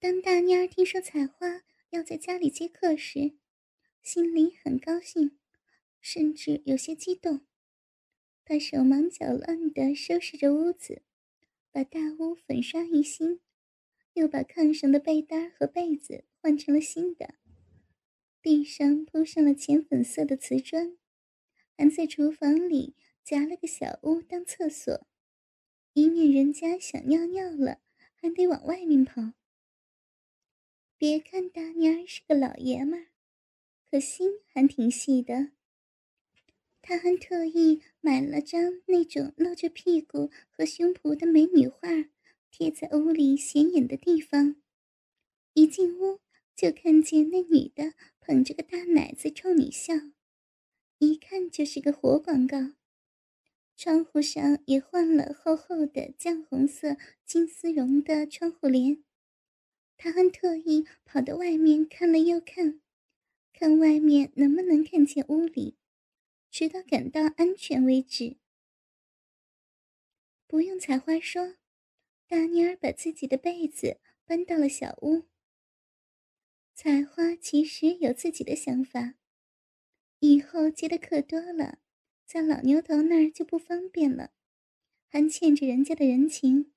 当大妮儿听说采花要在家里接客时，心里很高兴，甚至有些激动。她手忙脚乱地收拾着屋子，把大屋粉刷一新，又把炕上的被单和被子换成了新的，地上铺上了浅粉色的瓷砖，还在厨房里夹了个小屋当厕所，以免人家想尿尿了还得往外面跑。别看大妮儿是个老爷们儿，可心还挺细的。他还特意买了张那种露着屁股和胸脯的美女画，贴在屋里显眼的地方。一进屋就看见那女的捧着个大奶子冲你笑，一看就是个活广告。窗户上也换了厚厚的绛红色金丝绒的窗户帘。他还特意跑到外面看了又看，看外面能不能看见屋里，直到感到安全为止。不用采花说，大妮儿把自己的被子搬到了小屋。采花其实有自己的想法，以后接的客多了，在老牛头那儿就不方便了，还欠着人家的人情，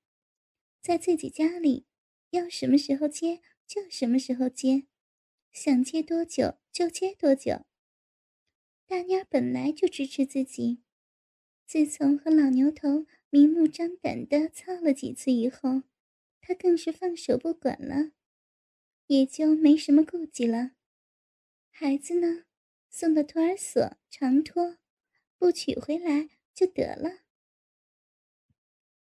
在自己家里。要什么时候接就什么时候接，想接多久就接多久。大妮儿本来就支持自己，自从和老牛头明目张胆的操了几次以后，她更是放手不管了，也就没什么顾忌了。孩子呢，送到托儿所长托，不取回来就得了。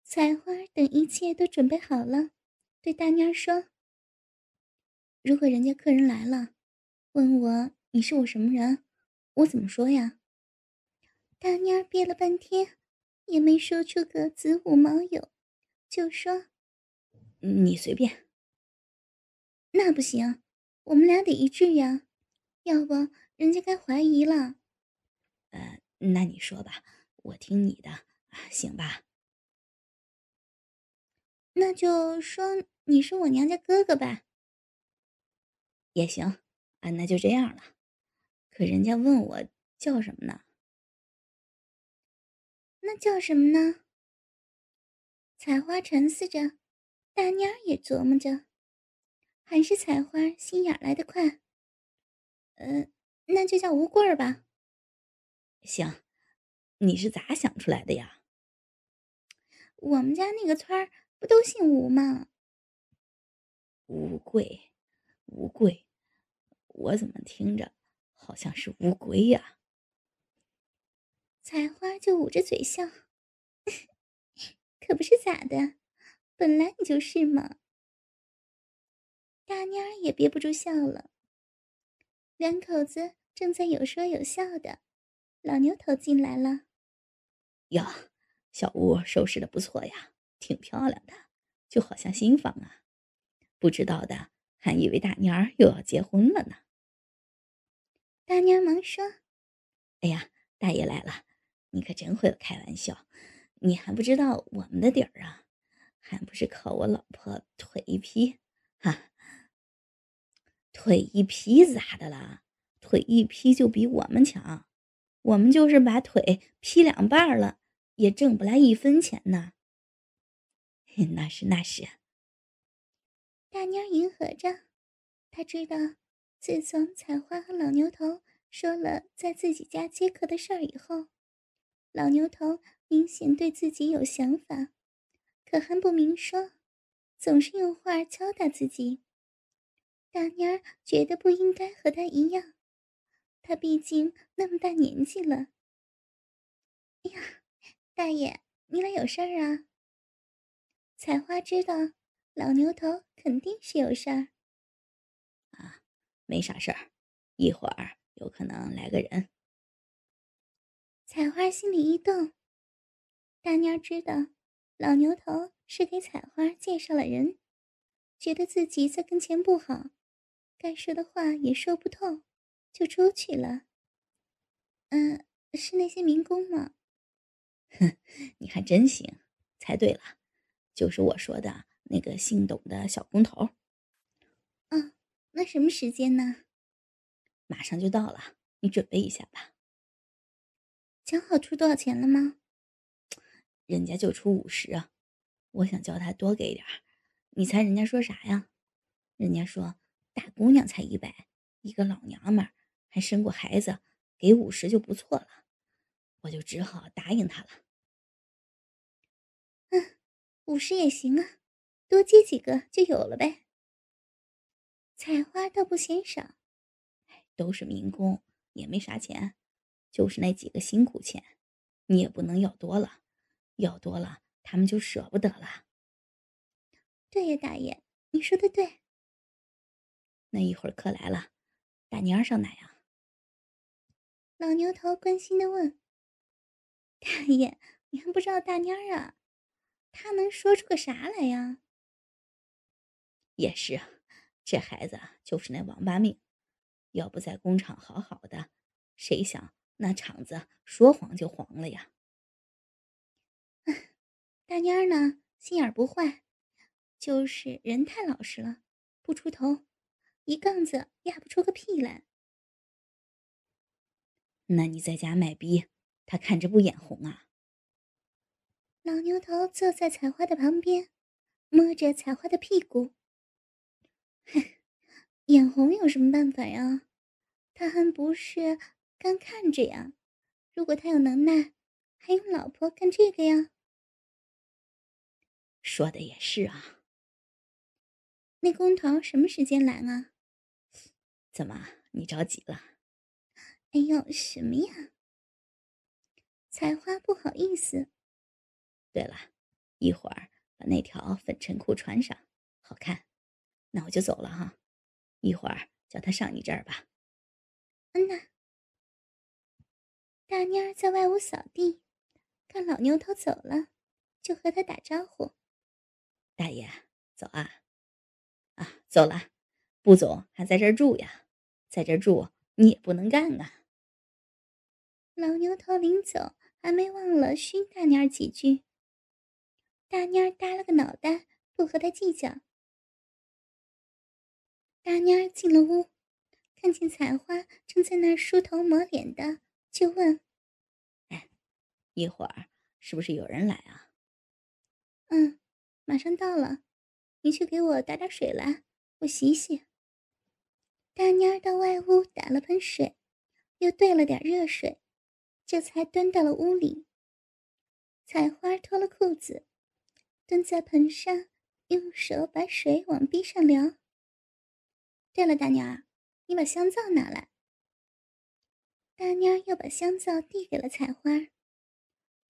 采花等一切都准备好了。对大妮儿说：“如果人家客人来了，问我你是我什么人，我怎么说呀？”大妮儿憋了半天，也没说出个子午卯酉，就说：“你随便。”那不行，我们俩得一致呀，要不人家该怀疑了。呃，那你说吧，我听你的，行吧？那就说。你是我娘家哥哥吧？也行啊，那就这样了。可人家问我叫什么呢？那叫什么呢？采花沉思着，大妮儿也琢磨着，还是采花心眼来得快。呃，那就叫吴贵儿吧。行，你是咋想出来的呀？我们家那个村儿不都姓吴吗？乌龟，乌龟，我怎么听着好像是乌龟呀？采花就捂着嘴笑，可不是咋的，本来你就是嘛。大妮儿也憋不住笑了。两口子正在有说有笑的，老牛头进来了。哟，小屋收拾的不错呀，挺漂亮的，就好像新房啊。不知道的还以为大妮儿又要结婚了呢。大娘忙说：“哎呀，大爷来了，你可真会开玩笑，你还不知道我们的底儿啊？还不是靠我老婆腿一劈，哈，腿一劈咋的了？腿一劈就比我们强，我们就是把腿劈两半了，也挣不来一分钱呢。那是那是。”大妮儿迎合着，她知道，自从采花和老牛头说了在自己家接客的事儿以后，老牛头明显对自己有想法，可还不明说，总是用话敲打自己。大妮儿觉得不应该和他一样，他毕竟那么大年纪了。哎呀，大爷，你俩有事儿啊？采花知道。老牛头肯定是有事儿，啊，没啥事儿，一会儿有可能来个人。采花心里一动，大妞知道老牛头是给采花介绍了人，觉得自己在跟前不好，该说的话也说不透，就出去了。嗯，是那些民工吗？哼，你还真行，猜对了，就是我说的。那个姓董的小工头，嗯那什么时间呢？马上就到了，你准备一下吧。讲好出多少钱了吗？人家就出五十啊，我想叫他多给点儿。你猜人家说啥呀？人家说大姑娘才一百，一个老娘们儿还生过孩子，给五十就不错了。我就只好答应他了。嗯，五十也行啊，多接几个就有了呗。采花倒不嫌少，都是民工，也没啥钱，就是那几个辛苦钱，你也不能要多了，要多了他们就舍不得了。对呀，大爷，你说的对。那一会儿客来了，大妮儿上哪呀？老牛头关心的问。大爷，你还不知道大妮儿啊？他能说出个啥来呀？也是。这孩子就是那王八命，要不在工厂好好的，谁想那厂子说黄就黄了呀？大蔫儿呢，心眼不坏，就是人太老实了，不出头，一杠子压不出个屁来。那你在家卖逼，他看着不眼红啊？老牛头坐在采花的旁边，摸着采花的屁股。哼 眼红有什么办法呀？他还不是干看着呀？如果他有能耐，还用老婆干这个呀？说的也是啊。那工头什么时间来啊？怎么你着急了？哎呦，什么呀？采花不好意思。对了，一会儿把那条粉衬裤穿上，好看。那我就走了哈，一会儿叫他上你这儿吧。嗯呐。大妮儿在外屋扫地，看老牛头走了，就和他打招呼：“大爷，走啊！啊，走了，不走还在这儿住呀？在这儿住你也不能干啊。”老牛头临走还没忘了训大妮儿几句。大妮儿耷了个脑袋，不和他计较。大妮儿进了屋，看见采花正在那儿梳头抹脸的，就问：“哎，一会儿是不是有人来啊？”“嗯，马上到了，你去给我打点水来，我洗洗。”大妮儿到外屋打了盆水，又兑了点热水，这才端到了屋里。采花脱了裤子，蹲在盆上，用手把水往壁上撩。对了，大妞儿，你把香皂拿来。大妞儿又把香皂递给了采花。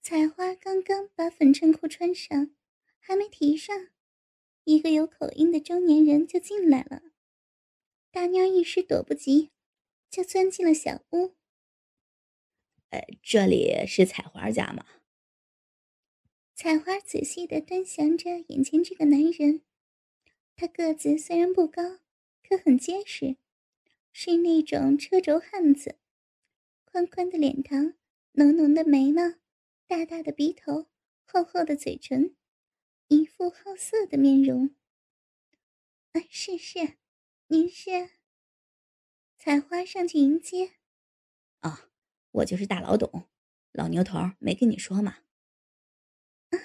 采花刚刚把粉衬裤穿上，还没提上，一个有口音的中年人就进来了。大妞一时躲不及，就钻进了小屋。呃，这里是采花家吗？采花仔细的端详着眼前这个男人，他个子虽然不高。可很结实，是那种车轴汉子，宽宽的脸庞，浓浓的眉毛，大大的鼻头，厚厚的嘴唇，一副好色的面容。啊，是是，您是？采花上去迎接。啊，我就是大老董，老牛头没跟你说吗？啊，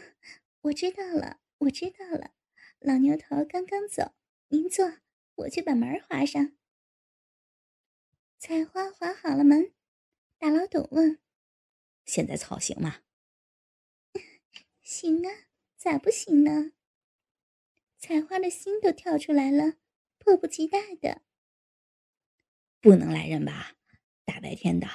我知道了，我知道了，老牛头刚刚走，您坐。我去把门儿划上。采花划好了门，大老董问：“现在草行吗？”“ 行啊，咋不行呢？”采花的心都跳出来了，迫不及待的。不能来人吧？大白天的。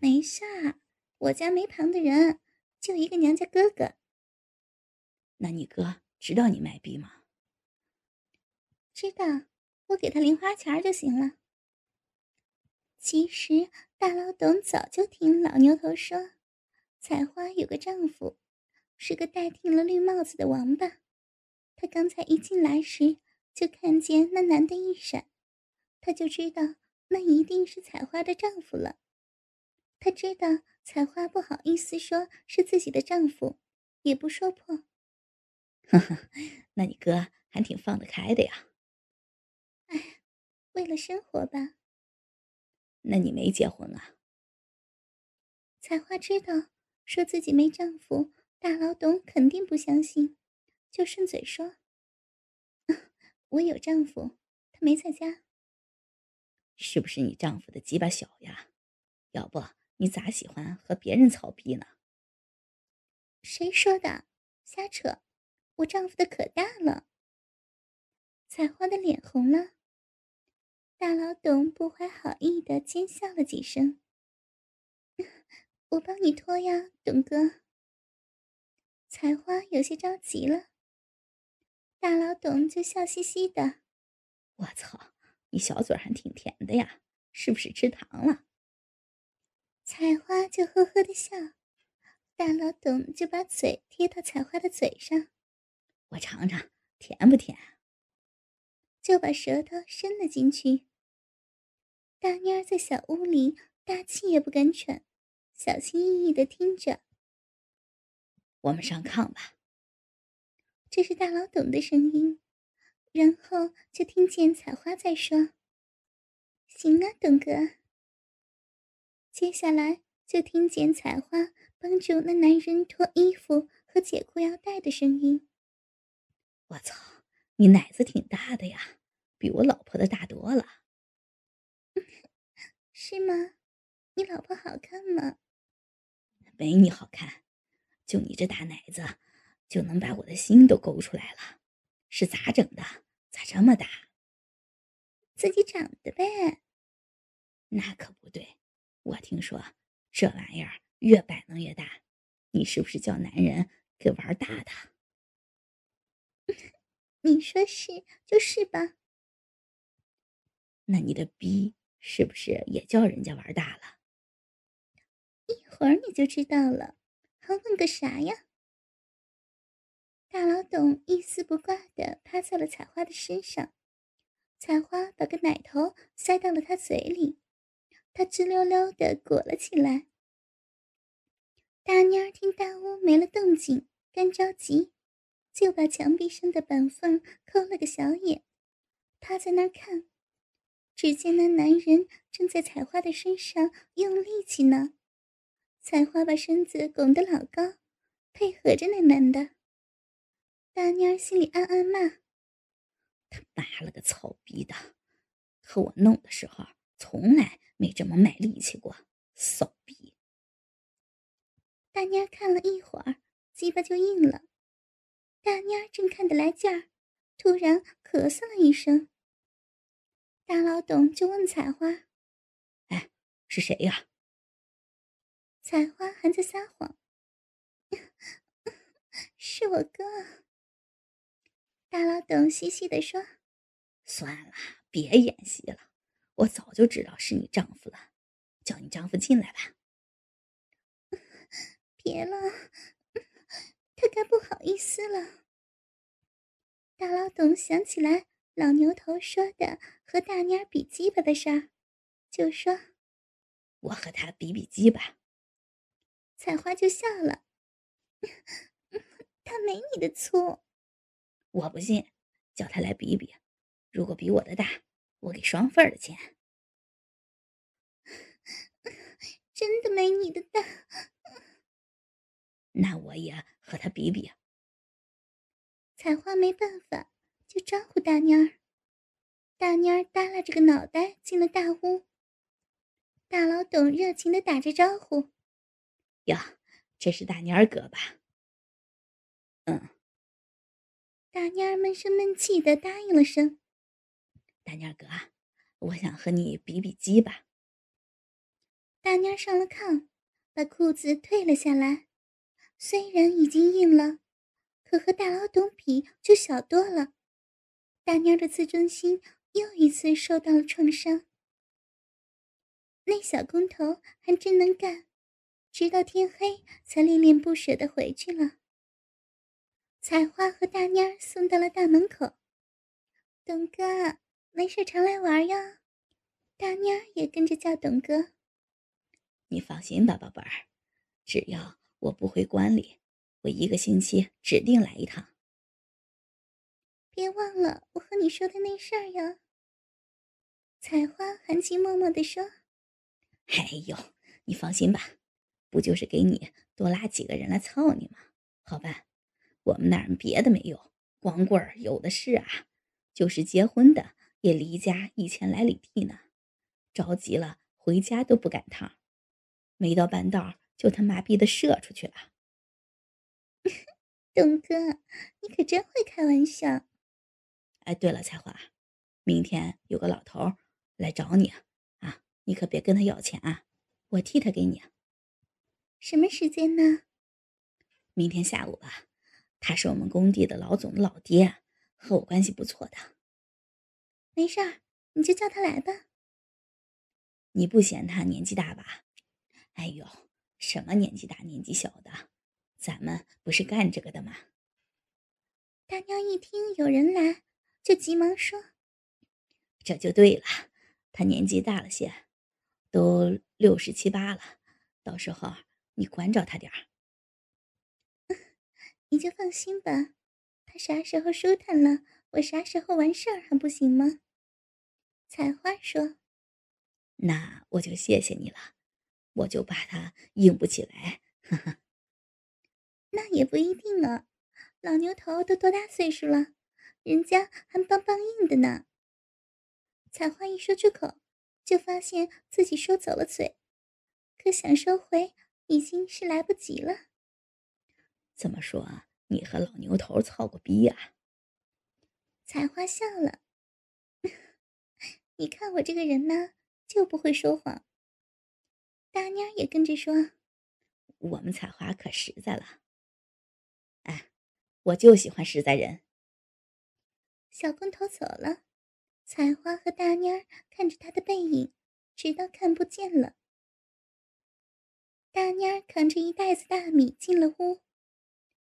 没事儿，我家没旁的人，就一个娘家哥哥。那你哥知道你卖逼吗？知道，我给他零花钱就行了。其实大老董早就听老牛头说，采花有个丈夫，是个戴定了绿帽子的王八。他刚才一进来时，就看见那男的一闪，他就知道那一定是采花的丈夫了。他知道采花不好意思说是自己的丈夫，也不说破。呵呵，那你哥还挺放得开的呀。哎。为了生活吧。那你没结婚啊？彩花知道说自己没丈夫，大老董肯定不相信，就顺嘴说：“我有丈夫，他没在家。”是不是你丈夫的鸡巴小呀？要不你咋喜欢和别人操逼呢？谁说的？瞎扯！我丈夫的可大了。彩花的脸红了。大老董不怀好意的奸笑了几声。我帮你脱呀，董哥。采花有些着急了。大老董就笑嘻嘻的：“我操，你小嘴还挺甜的呀，是不是吃糖了？”采花就呵呵的笑。大老董就把嘴贴到采花的嘴上，我尝尝甜不甜。就把舌头伸了进去。大妮儿在小屋里大气也不敢喘，小心翼翼的听着。我们上炕吧。这是大老董的声音，然后就听见采花在说：“行啊，董哥。”接下来就听见采花。帮助那男人脱衣服和解裤腰带的声音。我操，你奶子挺大的呀，比我老婆的大多了。是吗？你老婆好看吗？没你好看，就你这大奶子，就能把我的心都勾出来了。是咋整的？咋这么大？自己长的呗。那可不对，我听说这玩意儿。越摆弄越大，你是不是叫男人给玩大的？你说是就是吧。那你的逼是不是也叫人家玩大了？一会儿你就知道了，还问个啥呀？大老董一丝不挂的趴在了彩花的身上，彩花把个奶头塞到了他嘴里，他直溜溜的裹了起来。大妮儿听大屋没了动静，干着急，就把墙壁上的板缝抠了个小眼，趴在那儿看。只见那男人正在采花的身上用力气呢。采花把身子拱得老高，配合着那男的。大妮儿心里暗暗骂：“他妈了个操逼的！和我弄的时候，从来没这么卖力气过，骚逼！”大妮儿看了一会儿，鸡巴就硬了。大妮儿正看得来劲儿，突然咳嗽了一声。大老董就问采花：“哎，是谁呀？”采花还在撒谎：“ 是我哥。”大老董嘻嘻的说：“算了，别演戏了，我早就知道是你丈夫了，叫你丈夫进来吧。”别了，他该不好意思了。大老董想起来老牛头说的和大蔫比鸡巴的事儿，就说：“我和他比比鸡巴。”采花就笑了：“他没你的粗。”我不信，叫他来比比，如果比我的大，我给双份的钱。真的没你的大。那我也和他比比。采花没办法，就招呼大妮儿。大妮儿耷拉着个脑袋进了大屋。大老董热情的打着招呼：“呀，这是大妮儿哥吧？”“嗯。”大妮儿闷声闷气的答应了声。“大妮儿哥，我想和你比比鸡吧。”大妮儿上了炕，把裤子褪了下来。虽然已经硬了，可和大老董比就小多了。大妞的自尊心又一次受到了创伤。那小工头还真能干，直到天黑才恋恋不舍的回去了。采花和大妞送到了大门口。董哥，没事常来玩哟。大妞也跟着叫董哥。你放心吧，宝贝儿，只要。我不回关里，我一个星期指定来一趟。别忘了我和你说的那事儿呀。采花含情脉脉地说：“哎呦，你放心吧，不就是给你多拉几个人来操你吗？好办，我们那儿别的没有，光棍儿有的是啊，就是结婚的也离家一千来里地呢，着急了回家都不赶趟，没到半道就他妈逼的射出去了。”东哥，你可真会开玩笑。哎，对了，彩花，明天有个老头来找你啊，你可别跟他要钱啊，我替他给你。什么时间呢？明天下午吧。他是我们工地的老总的老爹，和我关系不错的。没事儿，你就叫他来吧。你不嫌他年纪大吧？哎呦，什么年纪大年纪小的，咱们不是干这个的吗？大娘一听有人来。就急忙说：“这就对了，他年纪大了些，都六十七八了，到时候你关照他点儿。你就放心吧，他啥时候舒坦了，我啥时候完事儿还不行吗？”采花说：“那我就谢谢你了，我就怕他硬不起来。”呵呵那也不一定啊，老牛头都多大岁数了？人家还梆梆硬的呢。彩花一说出口，就发现自己说走了嘴，可想收回已经是来不及了。怎么说？你和老牛头操过逼啊？彩花笑了。你看我这个人呢，就不会说谎。大妞也跟着说：“我们采花可实在了。哎，我就喜欢实在人。”小光头走了，采花和大妮儿看着他的背影，直到看不见了。大妮儿扛着一袋子大米进了屋，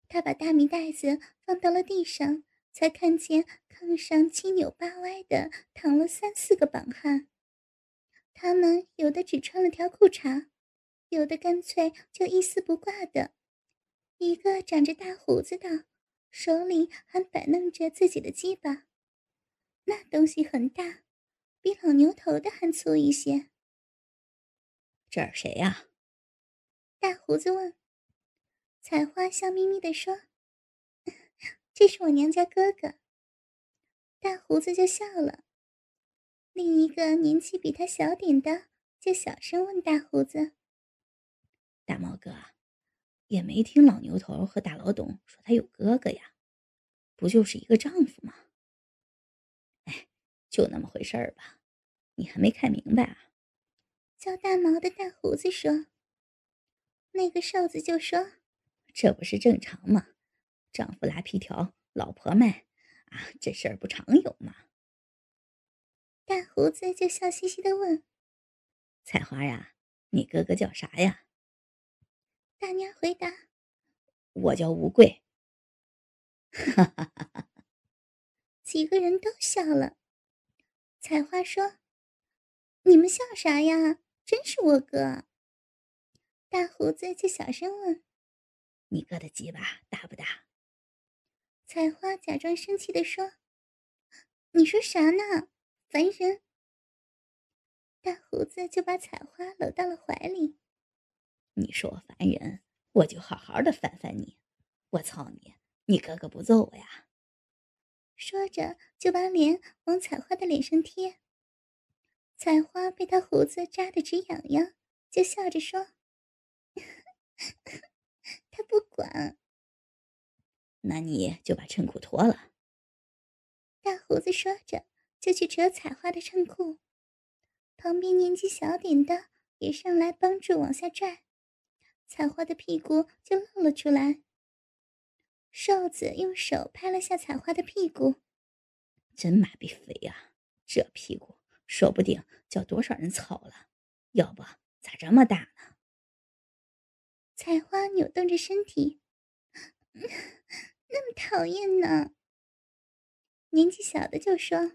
她把大米袋子放到了地上，才看见炕上七扭八歪的躺了三四个绑汉，他们有的只穿了条裤衩，有的干脆就一丝不挂的，一个长着大胡子的。手里还摆弄着自己的鸡巴，那东西很大，比老牛头的还粗一些。这是谁呀？大胡子问。采花笑眯眯的说：“ 这是我娘家哥哥。”大胡子就笑了。另一个年纪比他小点的，就小声问大胡子：“大毛哥。”也没听老牛头和大老董说他有哥哥呀，不就是一个丈夫吗？哎，就那么回事儿吧，你还没看明白啊？叫大毛的大胡子说。那个瘦子就说：“这不是正常吗？丈夫拉皮条，老婆卖啊，这事儿不常有吗？”大胡子就笑嘻嘻的问：“彩花呀，你哥哥叫啥呀？”大娘回答：“我叫吴贵。”哈几个人都笑了。采花说：“你们笑啥呀？真是我哥。”大胡子就小声问：“你哥的鸡巴大不大？”采花假装生气的说：“你说啥呢？烦人！”大胡子就把采花搂到了怀里。你说我烦人，我就好好的烦烦你。我操你，你哥哥不揍我呀？说着就把脸往采花的脸上贴。采花被他胡子扎得直痒痒，就笑着说：“ 他不管。”那你就把衬裤脱了。大胡子说着就去扯采花的衬裤，旁边年纪小点的也上来帮助往下拽。采花的屁股就露了出来。瘦子用手拍了下采花的屁股，真妈逼肥呀！这屁股说不定叫多少人操了。要不咋这么大呢？采花扭动着身体，那么讨厌呢。年纪小的就说：“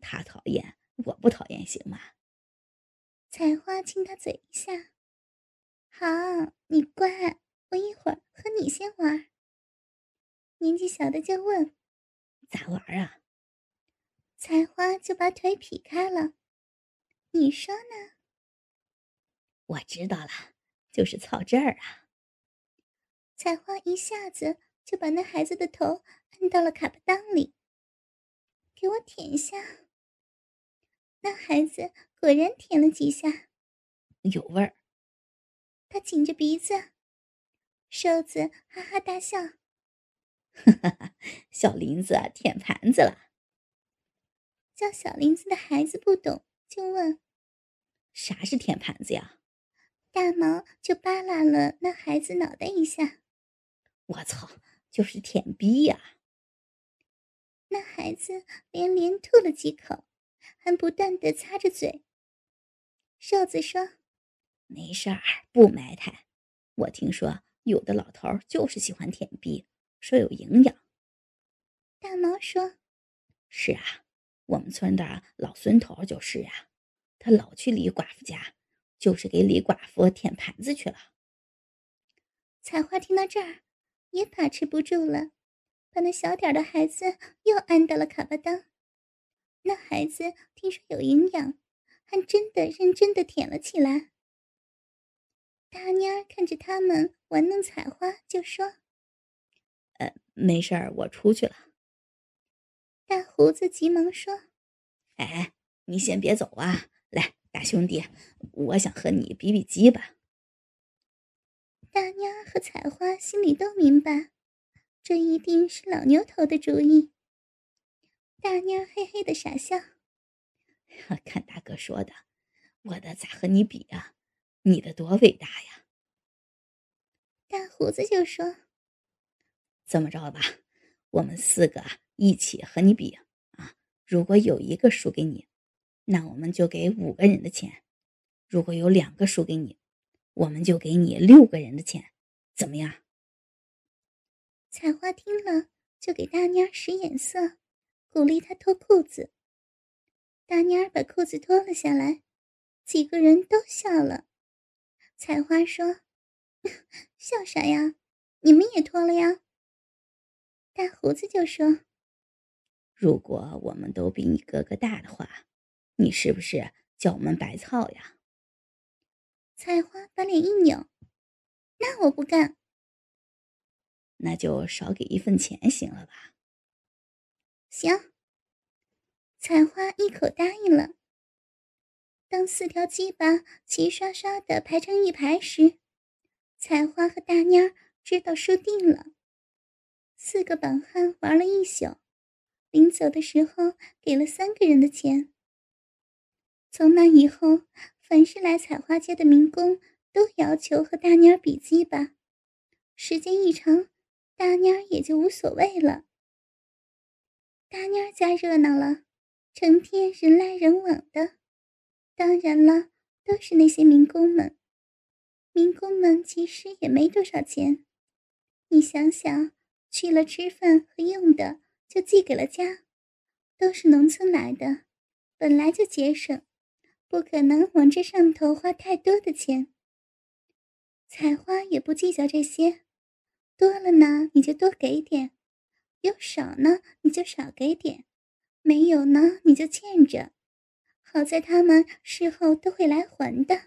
他讨厌，我不讨厌，行吗？”采花亲他嘴一下。好，你乖，我一会儿和你先玩。年纪小的就问：“咋玩啊？”采花就把腿劈开了。你说呢？我知道了，就是操这儿啊。采花一下子就把那孩子的头按到了卡巴裆里，给我舔一下。那孩子果然舔了几下，有味儿。他紧着鼻子，瘦子哈哈大笑：“哈哈，小林子舔盘子了。”叫小林子的孩子不懂，就问：“啥是舔盘子呀？”大毛就扒拉了那孩子脑袋一下：“我操，就是舔逼呀！”那孩子连连吐了几口，还不断的擦着嘴。瘦子说。没事儿，不埋汰。我听说有的老头就是喜欢舔逼，说有营养。大毛说：“是啊，我们村的老孙头就是啊，他老去李寡妇家，就是给李寡妇舔盘子去了。”采花听到这儿，也把持不住了，把那小点的孩子又按到了卡巴当。那孩子听说有营养，还真的认真的舔了起来。大蔫儿看着他们玩弄采花，就说：“呃，没事儿，我出去了。”大胡子急忙说：“哎，你先别走啊！来，大兄弟，我想和你比比鸡吧。”大蔫儿和采花心里都明白，这一定是老牛头的主意。大蔫儿嘿嘿的傻笑：“ 看大哥说的，我的咋和你比呀？”你的多伟大呀！大胡子就说：“这么着吧，我们四个一起和你比啊！如果有一个输给你，那我们就给五个人的钱；如果有两个输给你，我们就给你六个人的钱，怎么样？”采花听了，就给大妮儿使眼色，鼓励她脱裤子。大妮儿把裤子脱了下来，几个人都笑了。采花说：“笑啥呀？你们也脱了呀。”大胡子就说：“如果我们都比你哥哥大的话，你是不是叫我们白操呀？”采花把脸一扭：“那我不干。”那就少给一份钱行了吧？行。采花一口答应了。当四条鸡巴齐刷刷的排成一排时，采花和大蔫儿知道输定了。四个绑汉玩了一宿，临走的时候给了三个人的钱。从那以后，凡是来采花街的民工都要求和大蔫儿比鸡巴。时间一长，大蔫儿也就无所谓了。大蔫儿家热闹了，成天人来人往的。当然了，都是那些民工们。民工们其实也没多少钱，你想想，去了吃饭和用的就寄给了家，都是农村来的，本来就节省，不可能往这上头花太多的钱。采花也不计较这些，多了呢你就多给点，有少呢你就少给点，没有呢你就欠着。好在他们事后都会来还的。